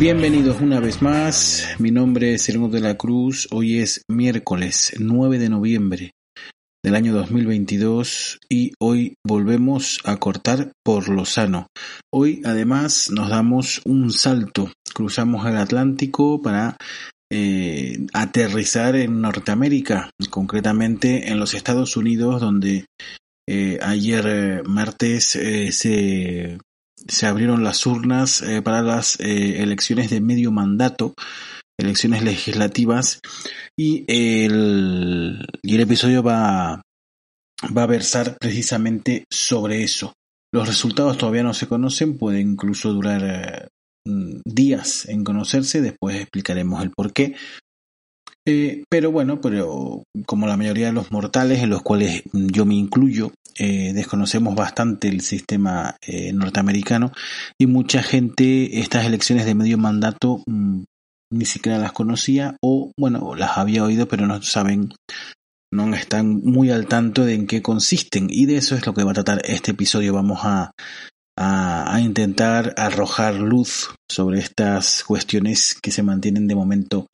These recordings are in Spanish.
Bienvenidos una vez más, mi nombre es Sereno de la Cruz, hoy es miércoles 9 de noviembre del año 2022 y hoy volvemos a cortar por lo sano. Hoy además nos damos un salto, cruzamos el Atlántico para eh, aterrizar en Norteamérica, concretamente en los Estados Unidos donde eh, ayer eh, martes se se abrieron las urnas eh, para las eh, elecciones de medio mandato, elecciones legislativas, y el, y el episodio va, va a versar precisamente sobre eso. Los resultados todavía no se conocen, puede incluso durar eh, días en conocerse, después explicaremos el por qué. Pero bueno, pero como la mayoría de los mortales, en los cuales yo me incluyo, eh, desconocemos bastante el sistema eh, norteamericano y mucha gente estas elecciones de medio mandato mm, ni siquiera las conocía o bueno las había oído pero no saben no están muy al tanto de en qué consisten. Y de eso es lo que va a tratar este episodio. Vamos a a, intentar arrojar luz sobre estas cuestiones que se mantienen de momento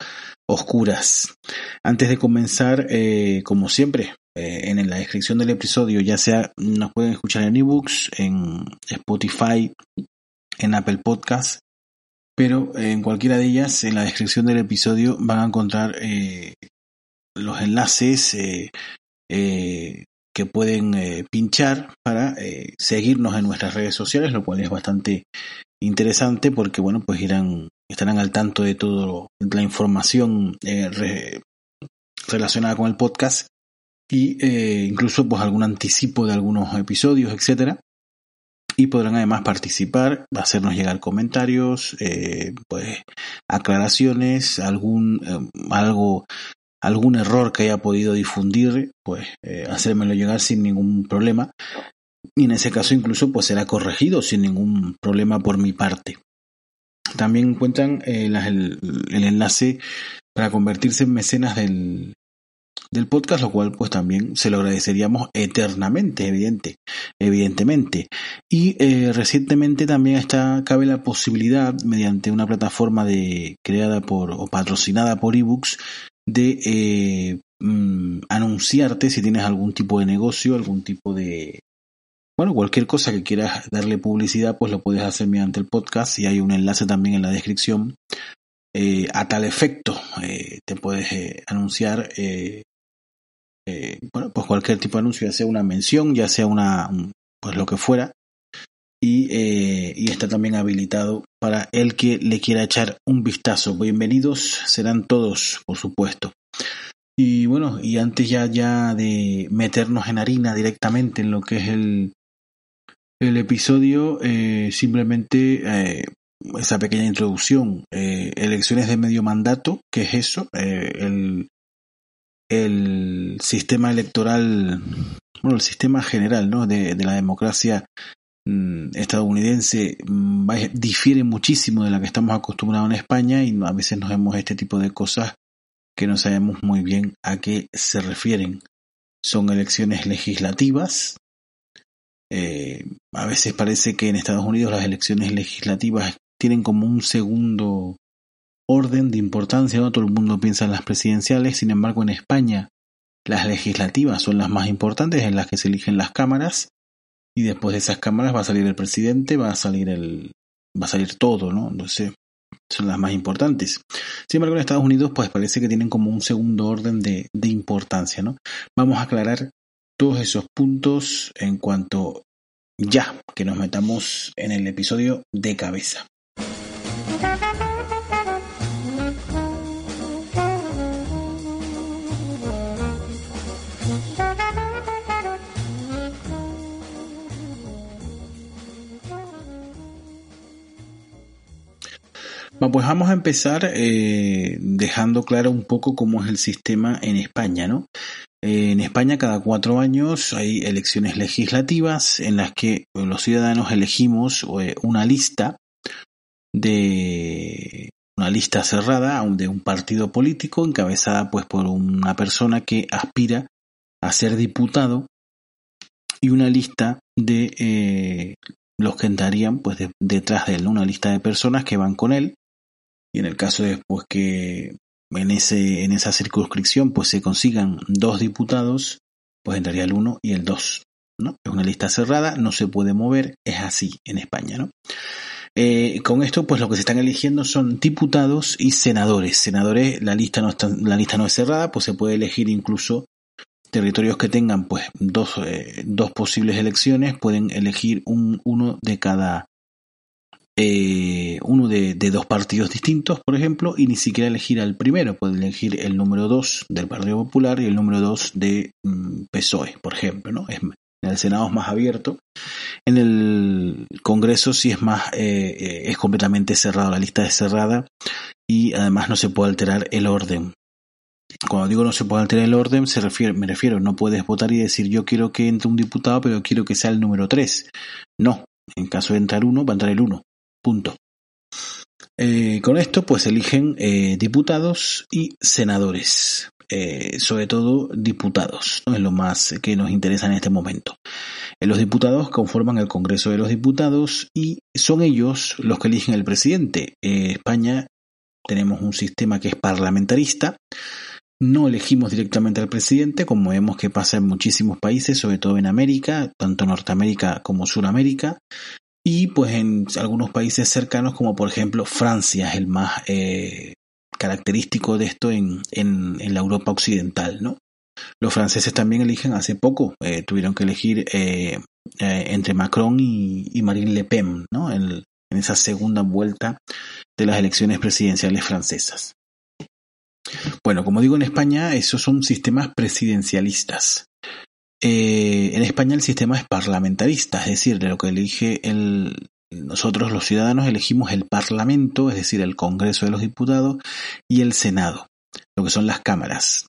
oscuras. Antes de comenzar, eh, como siempre, eh, en la descripción del episodio, ya sea nos pueden escuchar en ebooks, en Spotify, en Apple Podcast, pero en cualquiera de ellas, en la descripción del episodio van a encontrar eh, los enlaces eh, que pueden pinchar para seguirnos en nuestras redes sociales, lo cual es bastante interesante porque bueno, pues irán estarán al tanto de toda la información relacionada con el podcast y eh, incluso pues algún anticipo de algunos episodios, etcétera. Y podrán además participar, hacernos llegar comentarios, eh, pues aclaraciones, algún eh, algo, algún error que haya podido difundir, pues hacérmelo llegar sin ningún problema. Y en ese caso incluso pues será corregido sin ningún problema por mi parte. También encuentran el, el enlace para convertirse en mecenas del, del podcast, lo cual pues también se lo agradeceríamos eternamente, evidente, evidentemente. Y eh, recientemente también está, cabe la posibilidad, mediante una plataforma de, creada por o patrocinada por ebooks, de eh, mm, anunciarte si tienes algún tipo de negocio, algún tipo de, bueno, cualquier cosa que quieras darle publicidad, pues lo puedes hacer mediante el podcast y hay un enlace también en la descripción. Eh, a tal efecto, te puedes anunciar eh, bueno, pues cualquier tipo de anuncio, ya sea una mención, ya sea una, pues lo que fuera, y, eh, y, está también habilitado para el que le quiera echar un vistazo. Bienvenidos serán todos, por supuesto. Y bueno, y antes ya, ya de meternos en harina directamente en lo que es el, el episodio, eh, simplemente esa pequeña introducción. elecciones de medio mandato, ¿qué es eso? el, el sistema electoral, bueno, el sistema general ¿no? de, la democracia estadounidense mm, difiere muchísimo de la que estamos acostumbrados en España y a veces nos vemos este tipo de cosas que no sabemos muy bien a qué se refieren. Son elecciones legislativas. Eh, a veces parece que en Estados Unidos las elecciones legislativas tienen como un segundo orden de importancia, no todo el mundo piensa en las presidenciales, sin embargo en España las legislativas son las más importantes en las que se eligen las cámaras y después de esas cámaras va a salir el presidente, va a salir el va a salir todo, ¿no? Entonces, son las más importantes. Sin embargo, en Estados Unidos, pues parece que tienen como un segundo orden de, de importancia, ¿no? Vamos a aclarar todos esos puntos en cuanto ya que nos metamos en el episodio de cabeza. Pues vamos a empezar eh, dejando claro un poco cómo es el sistema en España, ¿no? Eh, en España cada cuatro años hay elecciones legislativas en las que los ciudadanos elegimos eh, una lista de una lista cerrada de un partido político encabezada pues por una persona que aspira a ser diputado y una lista de los que entrarían pues detrás de él, una lista de personas que van con él y en el caso de después que en, ese, en esa circunscripción pues se consigan dos diputados, pues entraría el uno y el dos. ¿no? Es una lista cerrada, no se puede mover, es así en España. ¿no? Eh, con esto, pues lo que se están eligiendo son diputados y senadores. Senadores, la lista no está, la lista no es cerrada, pues se puede elegir incluso territorios que tengan pues dos, eh, dos posibles elecciones, pueden elegir un, uno de cada eh, uno de, dos partidos distintos, por ejemplo, y ni siquiera elegir al primero, puede elegir el número 2 del Partido Popular y el número 2 de mm, PSOE, por ejemplo, en el Senado es más abierto, en el Congreso sí es más, eh, eh, es completamente cerrado, la lista es cerrada y además no se puede alterar el orden. Cuando digo no se puede alterar el orden, se refiere, me refiero, no puedes votar y decir yo quiero que entre un diputado, pero quiero que sea el número 3. No, en caso de entrar uno, va a entrar el 1. Punto. Eh, con esto pues eligen eh, diputados y senadores, eh, sobre todo diputados, ¿no? es lo más que nos interesa en este momento. los diputados conforman el Congreso de los Diputados y son ellos los que eligen el presidente. En España tenemos un sistema que es parlamentarista, no elegimos directamente al presidente, como vemos que pasa en muchísimos países, sobre todo en América, tanto Norteamérica como Suramérica y pues en algunos países cercanos como por ejemplo Francia es el más eh, característico de esto en, en, la Europa occidental, ¿no? Los franceses también eligen hace poco, eh, tuvieron que elegir eh, entre Macron y, Marine Le Pen, ¿no? En, en esa segunda vuelta de las elecciones presidenciales francesas. Bueno, como digo en España, esos son sistemas presidencialistas. Eh, en España el sistema es parlamentarista, es decir, de lo que elige el, nosotros los ciudadanos elegimos el Parlamento, es decir, el Congreso de los Diputados y el Senado, lo que son las cámaras.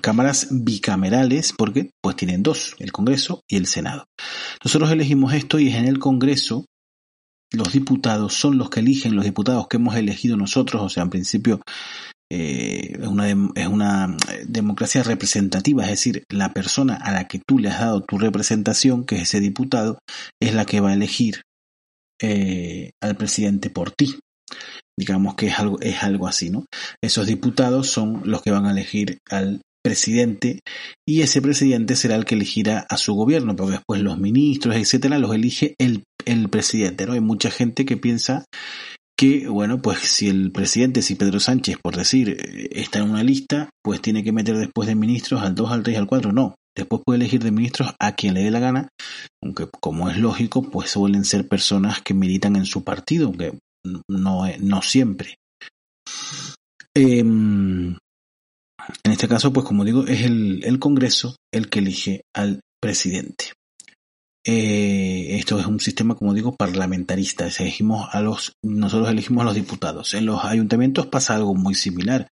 Cámaras bicamerales, porque pues tienen dos, el Congreso y el Senado. Nosotros elegimos esto y es en el Congreso los diputados son los que eligen los diputados que hemos elegido nosotros, o sea, en principio eh, es, una, es una eh, democracia representativa, es decir, la persona a la que tú le has dado tu representación, que es ese diputado, es la que va a elegir eh, al presidente por ti. Digamos que es algo, es algo así, ¿no? Esos diputados son los que van a elegir al presidente y ese presidente será el que elegirá a su gobierno, porque después los ministros, etcétera, los elige el, el presidente, ¿no? Hay mucha gente que piensa que, bueno, pues si el presidente, si Pedro Sánchez, por decir, eh, está en una lista, pues tiene que meter después de ministros al 2, al 3 al 4, no. Después puede elegir de ministros a quien le dé la gana, aunque como es lógico, pues suelen ser personas que militan en su partido, aunque no, no siempre. Em, en este caso, pues como digo, es el, el Congreso el que elige al presidente. Eh, esto es un sistema, como digo, parlamentarista. Elegimos a los, nosotros elegimos a los diputados. En los ayuntamientos pasa algo muy similar.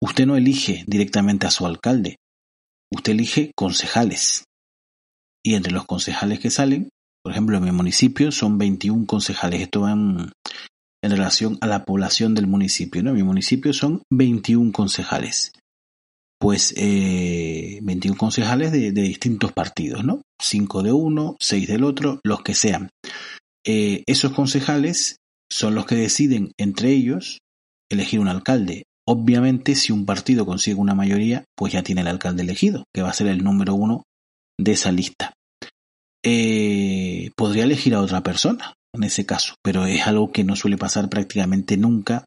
Usted no elige directamente a su alcalde. Usted elige concejales. Y entre los concejales que salen, por ejemplo, en mi municipio son 21 concejales. Esto va en, relación a la población del municipio. En mi municipio son 21 concejales pues eh, 21 concejales de, distintos partidos, ¿no? 5 de uno, 6 del otro, los que sean. Eh, esos concejales son los que deciden entre ellos elegir un alcalde. Obviamente, si un partido consigue una mayoría, pues ya tiene el alcalde elegido, que va a ser el número uno de esa lista. Eh, podría elegir a otra persona. en ese caso, pero es algo que no suele pasar prácticamente nunca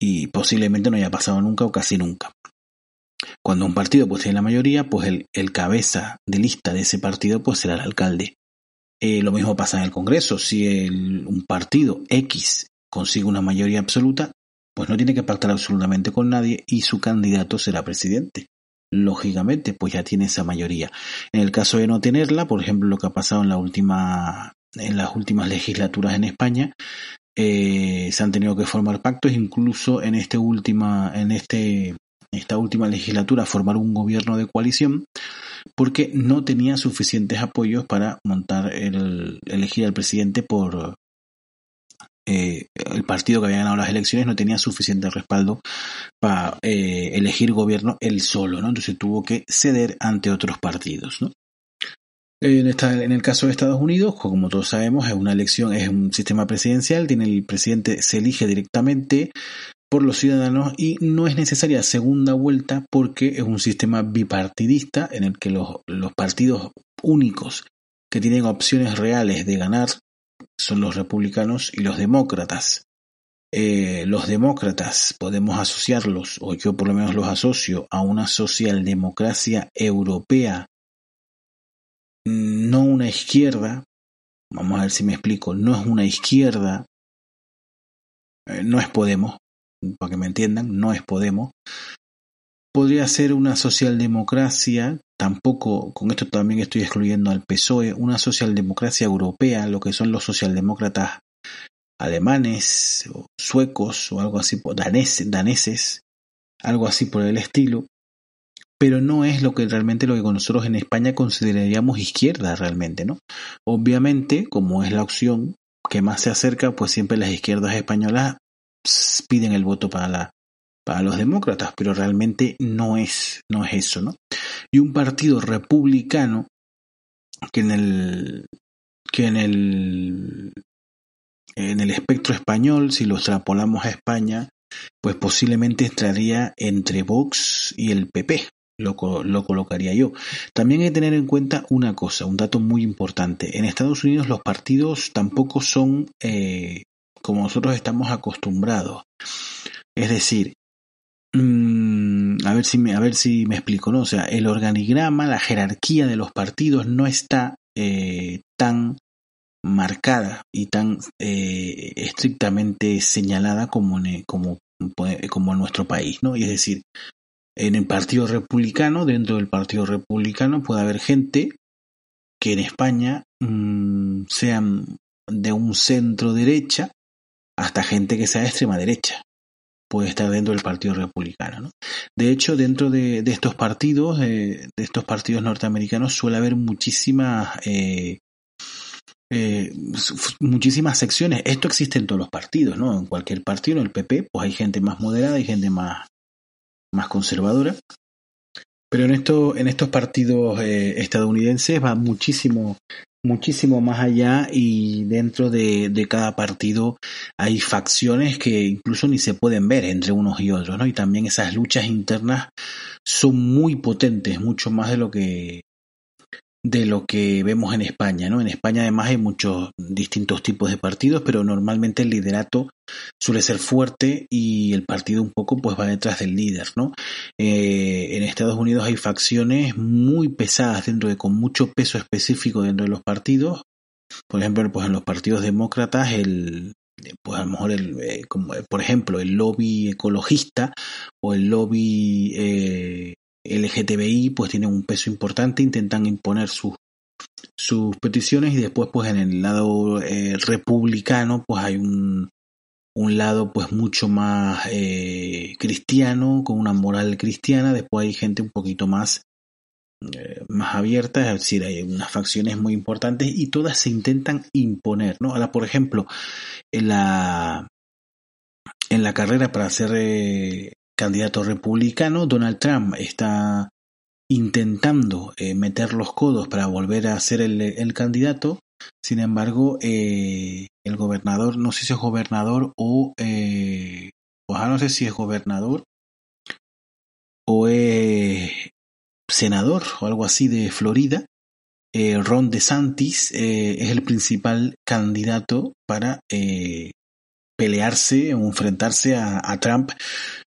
y posiblemente no haya pasado nunca o casi nunca. Cuando un partido tiene la mayoría, pues el, el cabeza de lista de ese partido pues será el alcalde. Eh, lo mismo pasa en el Congreso. Si el, un partido X consigue una mayoría absoluta, pues no tiene que pactar absolutamente con nadie y su candidato será presidente. Lógicamente, pues ya tiene esa mayoría. En el caso de no tenerla, por ejemplo, lo que ha pasado en la última, en las últimas legislaturas en España, eh, se han tenido que formar pactos, incluso en este última, en este, esta última legislatura formar un gobierno de coalición, porque no tenía suficientes apoyos para montar el, elegir al presidente por eh, el partido que había ganado las elecciones no tenía suficiente respaldo para eh, elegir gobierno él solo, ¿no? Entonces tuvo que ceder ante otros partidos, ¿no? En, esta, en el caso de Estados Unidos, como todos sabemos, es una elección, es un sistema presidencial, tiene el presidente se elige directamente por los ciudadanos y no es necesaria segunda vuelta porque es un sistema bipartidista en el que los, los partidos únicos que tienen opciones reales de ganar son los republicanos y los demócratas. Eh, los demócratas podemos asociarlos, o yo por lo menos los asocio, a una socialdemocracia europea, no una izquierda, vamos a ver si me explico, no es una izquierda, eh, no es Podemos, para que me entiendan, no es Podemos. Podría ser una socialdemocracia, tampoco, con esto también estoy excluyendo al PSOE, una socialdemocracia europea, lo que son los socialdemócratas alemanes, o suecos, o algo así, daneses, daneses, algo así por el estilo, pero no es lo que realmente lo que nosotros en España consideraríamos izquierda realmente, ¿no? Obviamente, como es la opción que más se acerca, pues siempre las izquierdas españolas piden el voto para la para los demócratas, pero realmente no es no es eso, ¿no? Y un partido republicano que en el que en el en el espectro español, si lo extrapolamos a España, pues posiblemente estaría entre Vox y el PP, lo, lo, colocaría yo. También hay que tener en cuenta una cosa, un dato muy importante. En Estados Unidos los partidos tampoco son eh, como nosotros estamos acostumbrados. Es decir, mmm, a ver si me, a ver si me explico, ¿no? O sea, el organigrama, la jerarquía de los partidos no está eh, tan marcada y tan eh, estrictamente señalada como en, como, como en nuestro país, ¿no? Y es decir, en el Partido Republicano, dentro del Partido Republicano puede haber gente que en España mmm, sean de un centro derecha hasta gente que sea de extrema derecha puede estar dentro del Partido Republicano. ¿no? De hecho, dentro de, estos partidos, eh, de estos partidos norteamericanos, suele haber muchísimas, eh, eh, muchísimas secciones. Esto existe en todos los partidos, ¿no? En cualquier partido, en el PP, pues hay gente más moderada y gente más, más conservadora. Pero en, en estos partidos estadounidenses va muchísimo muchísimo más allá y dentro de, cada partido hay facciones que incluso ni se pueden ver entre unos y otros, ¿no? Y también esas luchas internas son muy potentes, mucho más de lo que de lo que vemos en España, ¿no? En España además hay muchos distintos tipos de partidos, pero normalmente el liderato suele ser fuerte y el partido un poco pues va detrás del líder, ¿no? Eh, en Estados Unidos hay facciones muy pesadas dentro de con mucho peso específico dentro de los partidos. Por ejemplo, pues en los partidos demócratas el pues a lo mejor el, eh, como, por ejemplo el lobby ecologista o el lobby eh, LGTBI pues tienen un peso importante, intentan imponer sus, sus peticiones y después pues en el lado eh, republicano pues hay un, un lado pues mucho más eh, cristiano, con una moral cristiana, después hay gente un poquito más eh, más abierta, es decir, hay unas facciones muy importantes y todas se intentan imponer, ¿no? Ahora, por ejemplo, en la en la carrera para ser candidato republicano, Donald Trump está intentando eh, meter los codos para volver a ser el, el candidato. Sin embargo, eh, el gobernador, no sé si es gobernador o, eh, no sé si es gobernador o es senador o algo así de Florida, eh, Ron DeSantis eh, es el principal candidato para eh, pelearse o enfrentarse a, Trump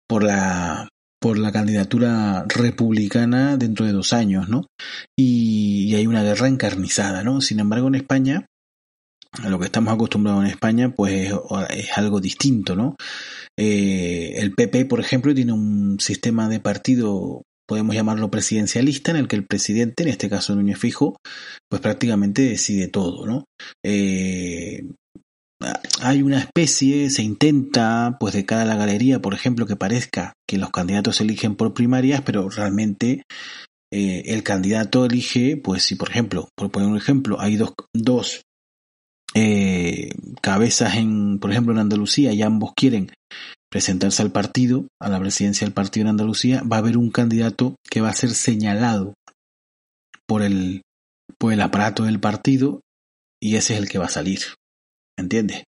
por la por la candidatura republicana dentro de dos años, ¿no? Y, hay una guerra encarnizada, ¿no? Sin embargo, en España a lo que estamos acostumbrados en España, pues es, algo distinto, ¿no? Eh, el PP, por ejemplo, tiene un sistema de partido, podemos llamarlo presidencialista, en el que el presidente, en este caso Núñez Fijo, pues prácticamente decide todo, ¿no? Eh, hay una especie, se intenta, pues de cara a la galería, por ejemplo, que parezca que los candidatos eligen por primarias, pero realmente eh, el candidato elige, pues si por ejemplo, por poner un ejemplo, hay dos, dos eh, cabezas en, por ejemplo, en Andalucía y ambos quieren presentarse al partido, a la presidencia del partido en Andalucía, va a haber un candidato que va a ser señalado por el, por el aparato del partido y ese es el que va a salir. ¿Entiendes?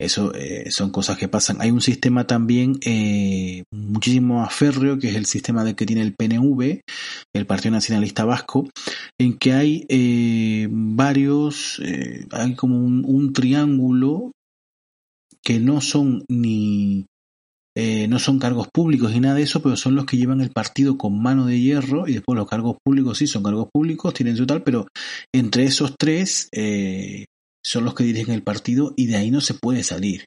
Eso eh, son cosas que pasan. Hay un sistema también eh, muchísimo más férreo, que es el sistema de que tiene el PNV, el Partido Nacionalista Vasco, en que hay eh, varios, eh, hay como un, un, triángulo que no son ni eh, no son cargos públicos ni nada de eso, pero son los que llevan el partido con mano de hierro y después los cargos públicos sí son cargos públicos, tienen su tal, pero entre esos tres son los que dirigen el partido y de ahí no se puede salir.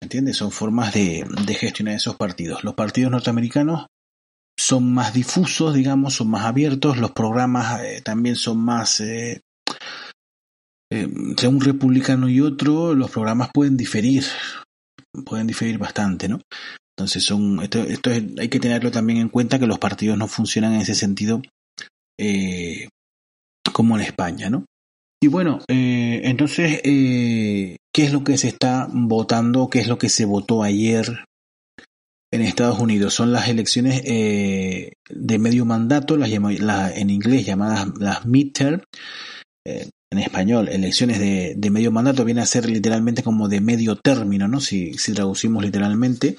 ¿Entiendes? Son formas de, de gestionar esos partidos. Los partidos norteamericanos son más difusos, digamos, son más abiertos, los programas eh, también son más... Eh, eh, un republicano y otro, los programas pueden diferir, pueden diferir bastante, ¿no? Entonces son, esto, esto es, hay que tenerlo también en cuenta que los partidos no funcionan en ese sentido eh, como en España, ¿no? Y bueno, eh, entonces, eh, ¿qué es lo que se está votando? ¿Qué es lo que se votó ayer en Estados Unidos? Son las elecciones eh, de medio mandato, las, las, en inglés llamadas las midterm. Eh, en español, elecciones de, de, medio mandato viene a ser literalmente como de medio término, ¿no? Si, si traducimos literalmente,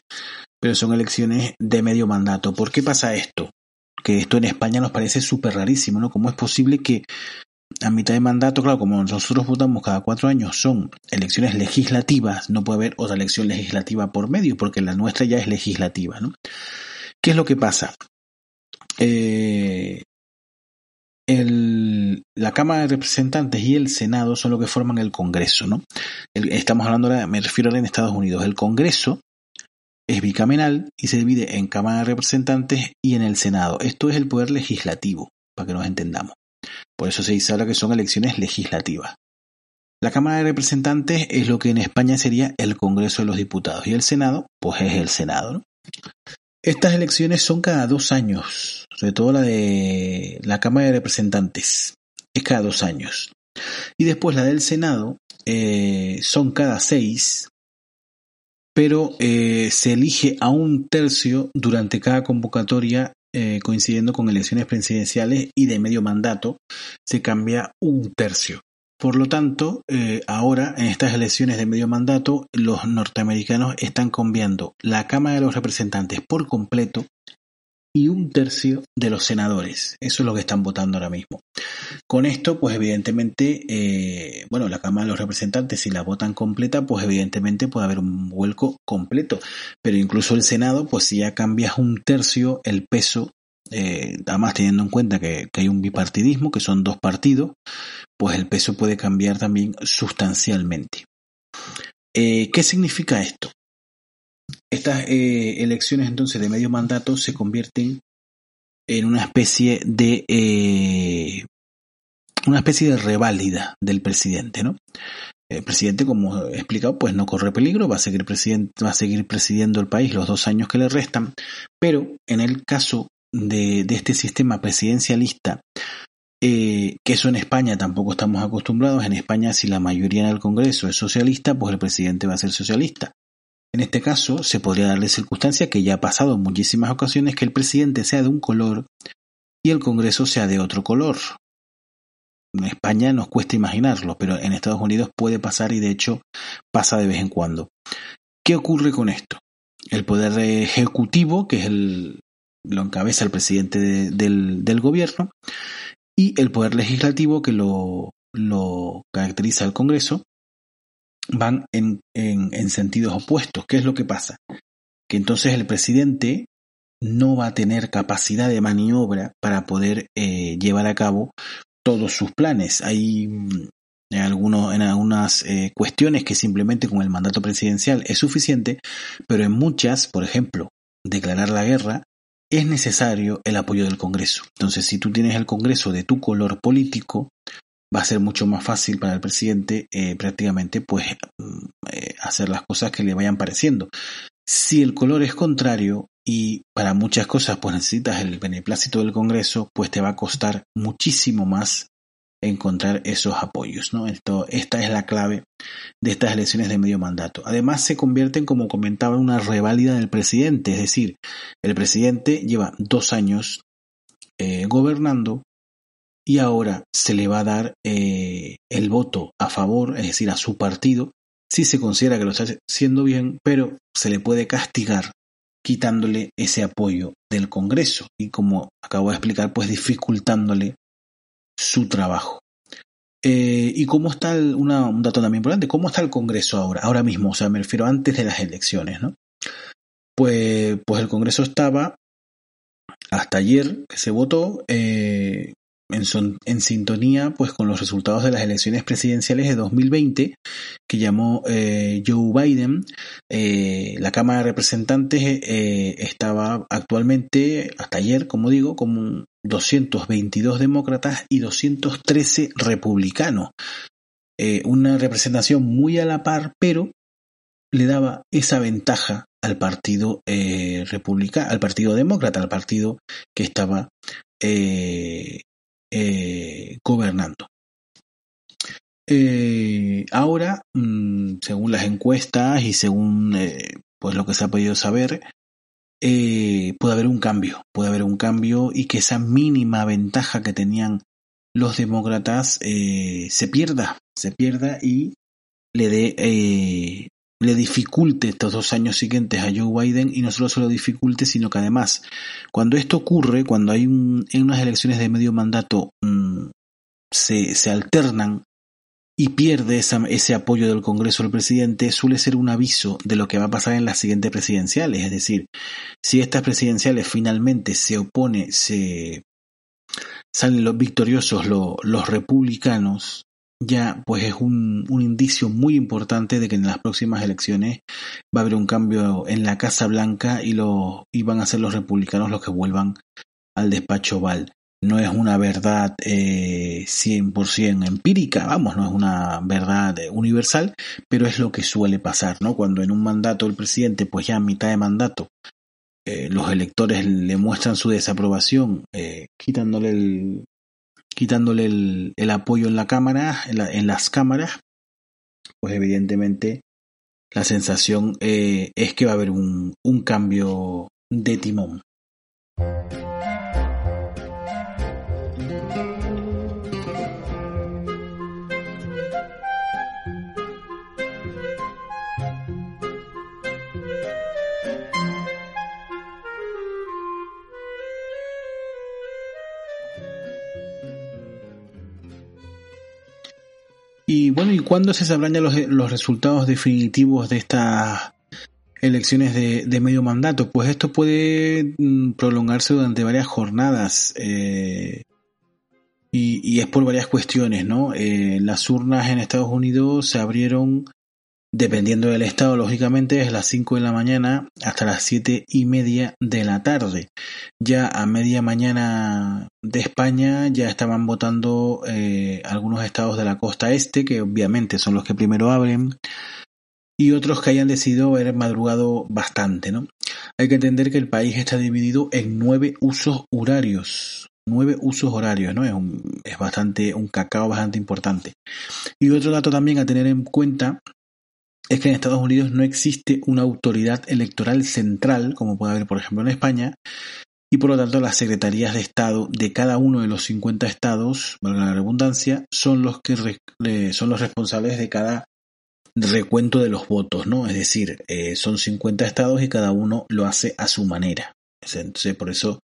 pero son elecciones de medio mandato. ¿Por qué pasa esto? Que esto en España nos parece súper rarísimo, ¿no? ¿Cómo es posible que a mitad de mandato, claro, como nosotros votamos cada cuatro años, son elecciones legislativas, no puede haber otra elección legislativa por medio, porque la nuestra ya es legislativa, ¿no? ¿Qué es lo que pasa? Eh, el, la Cámara de Representantes y el Senado son lo que forman el Congreso, ¿no? Estamos hablando ahora, me refiero ahora en Estados Unidos. El Congreso es bicameral y se divide en Cámara de Representantes y en el Senado. Esto es el poder legislativo, para que nos entendamos. Por eso se dice ahora que son elecciones legislativas. La Cámara de Representantes es lo que en España sería el Congreso de los Diputados y el Senado, pues es el Senado. Estas elecciones son cada dos años, sobre todo la de la Cámara de Representantes, es cada dos años. Y después la del Senado eh, son cada seis, pero eh, se elige a un tercio durante cada convocatoria eh, coincidiendo con elecciones presidenciales y de medio mandato, se cambia un tercio. Por lo tanto, eh, ahora en estas elecciones de medio mandato, los norteamericanos están cambiando la Cámara de los Representantes por completo y un tercio de los senadores. Eso es lo que están votando ahora mismo. Con esto, pues evidentemente, eh, bueno, la Cámara de los Representantes, si la votan completa, pues evidentemente puede haber un vuelco completo. Pero incluso el Senado, pues si ya cambias un tercio el peso, eh, además teniendo en cuenta que, hay un bipartidismo, que son dos partidos, pues el peso puede cambiar también sustancialmente. Eh, ¿Qué significa esto? Estas eh, elecciones entonces de medio mandato se convierten en una especie de eh, una especie de reválida del presidente, ¿no? El presidente, como he explicado, pues no corre peligro, va a seguir presidente, va a seguir presidiendo el país los dos años que le restan, pero en el caso de, de este sistema presidencialista, eh, que eso en España tampoco estamos acostumbrados. En España, si la mayoría en el Congreso es socialista, pues el presidente va a ser socialista. En este caso, se podría darle circunstancia que ya ha pasado en muchísimas ocasiones que el presidente sea de un color y el Congreso sea de otro color. En España nos cuesta imaginarlo, pero en Estados Unidos puede pasar y de hecho pasa de vez en cuando. ¿Qué ocurre con esto? El poder ejecutivo, que es el, lo encabeza el presidente de, del, del gobierno, y el poder legislativo que lo, lo caracteriza al Congreso van en, en, sentidos opuestos. ¿Qué es lo que pasa? Que entonces el presidente no va a tener capacidad de maniobra para poder eh, llevar a cabo todos sus planes. Hay mm, en, algunos, en algunas eh, cuestiones que simplemente con el mandato presidencial es suficiente, pero en muchas, por ejemplo, declarar la guerra, es necesario el apoyo del Congreso. Entonces, si tú tienes el Congreso de tu color político, va a ser mucho más fácil para el presidente eh, prácticamente pues eh, hacer las cosas que le vayan pareciendo. Si el color es contrario y para muchas cosas pues necesitas el beneplácito del Congreso, pues te va a costar muchísimo más encontrar esos apoyos. ¿no? Esto, esta es la clave de estas elecciones de medio mandato. Además se convierten, como comentaba, en una reválida del presidente, es decir, el presidente lleva dos años eh, gobernando y ahora se le va a dar eh, el voto a favor, es decir, a su partido, si se considera que lo está haciendo bien, pero se le puede castigar quitándole ese apoyo del Congreso y como acabo de explicar, pues dificultándole su trabajo. Eh, ¿Y cómo está un dato también importante? ¿Cómo está el Congreso ahora? Ahora mismo, o sea, me refiero antes de las elecciones, ¿no? Pues, pues el Congreso estaba hasta ayer que se votó eh, en, sintonía pues con los resultados de las elecciones presidenciales de 2020 que llamó eh, Joe Biden. Eh, la Cámara de Representantes eh, estaba actualmente, hasta ayer, como digo, con 222 demócratas y 213 republicanos. una representación muy a la par, pero le daba esa ventaja al partido republicano, al partido demócrata, al partido que estaba gobernando. Eh, ahora, mm, según las encuestas y según eh, pues lo que se ha podido saber, puede haber un cambio, puede haber un cambio y que esa mínima ventaja que tenían los demócratas se pierda, se pierda y le dé le dificulte estos dos años siguientes a Joe Biden y no solo se lo dificulte, sino que además, cuando esto ocurre, cuando hay un, en unas elecciones de medio mandato mm, se, se, alternan y pierde ese apoyo del Congreso al presidente, suele ser un aviso de lo que va a pasar en las siguientes presidenciales. Es decir, si estas presidenciales finalmente se opone, se salen los victoriosos los republicanos, ya pues es un, un, indicio muy importante de que en las próximas elecciones va a haber un cambio en la Casa Blanca y, lo, y van a ser los republicanos los que vuelvan al despacho Val. No es una verdad eh, 100% empírica, vamos, no es una verdad universal, pero es lo que suele pasar, ¿no? Cuando en un mandato el presidente, pues ya a mitad de mandato, eh, los electores le muestran su desaprobación, eh, quitándole el, quitándole el, apoyo en la cámara, en, las cámaras, pues evidentemente la sensación eh, es que va a haber un cambio de timón. Y bueno, ¿y cuándo se sabrán ya los, los resultados definitivos de estas elecciones de, medio mandato? Pues esto puede mm, prolongarse durante varias jornadas. Eh, y, y, es por varias cuestiones, ¿no? Eh, las urnas en Estados Unidos se abrieron dependiendo del estado, lógicamente, es las 5 de la mañana hasta las 7 y media de la tarde. Ya a media mañana de España ya estaban votando eh, algunos estados de la costa este, que obviamente son los que primero abren, y otros que hayan decidido haber madrugado bastante, ¿no? Hay que entender que el país está dividido en nueve usos horarios. Nueve usos horarios, ¿no? Es, un, es bastante, un cacao bastante importante. Y otro dato también a tener en cuenta es que en Estados Unidos no existe una autoridad electoral central, como puede haber por ejemplo en España, y por lo tanto las secretarías de Estado de cada uno de los 50 estados, valga la redundancia, son los que son los responsables de cada recuento de los votos, ¿no? Es decir, eh, son 50 estados y cada uno lo hace a su manera. Entonces, por eso,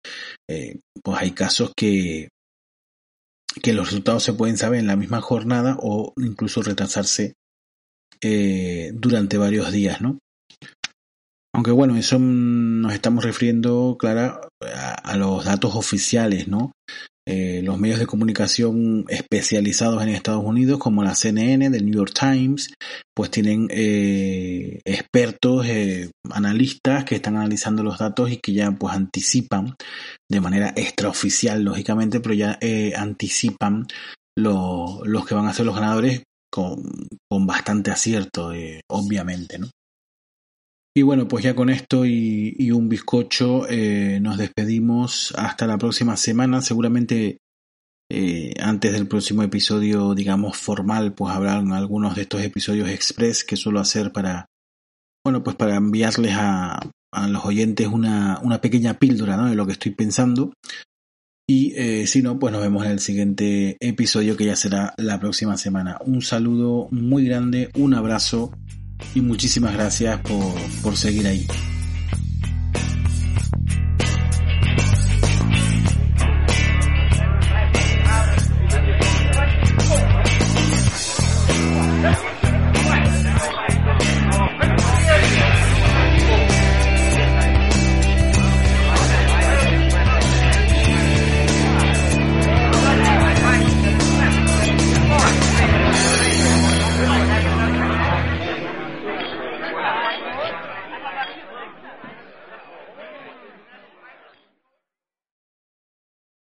eh, pues hay casos que que los resultados se pueden saber en la misma jornada o incluso retrasarse eh, durante varios días, ¿no? Aunque bueno, eso nos estamos refiriendo, Clara, a, los datos oficiales, ¿no? Eh, los medios de comunicación especializados en Estados Unidos, como la CNN, The New York Times, pues tienen eh, expertos, analistas que están analizando los datos y que ya pues anticipan de manera extraoficial, lógicamente, pero ya anticipan los que van a ser los ganadores con, con bastante acierto, obviamente, ¿no? Y bueno, pues ya con esto y, un bizcocho eh, nos despedimos hasta la próxima semana. Seguramente eh, antes del próximo episodio, digamos, formal, pues habrán algunos de estos episodios express que suelo hacer para, bueno, pues para enviarles a, a los oyentes una, una pequeña píldora ¿no? de lo que estoy pensando. Y eh, si no, pues nos vemos en el siguiente episodio que ya será la próxima semana. Un saludo muy grande, un abrazo y muchísimas gracias por, por seguir ahí.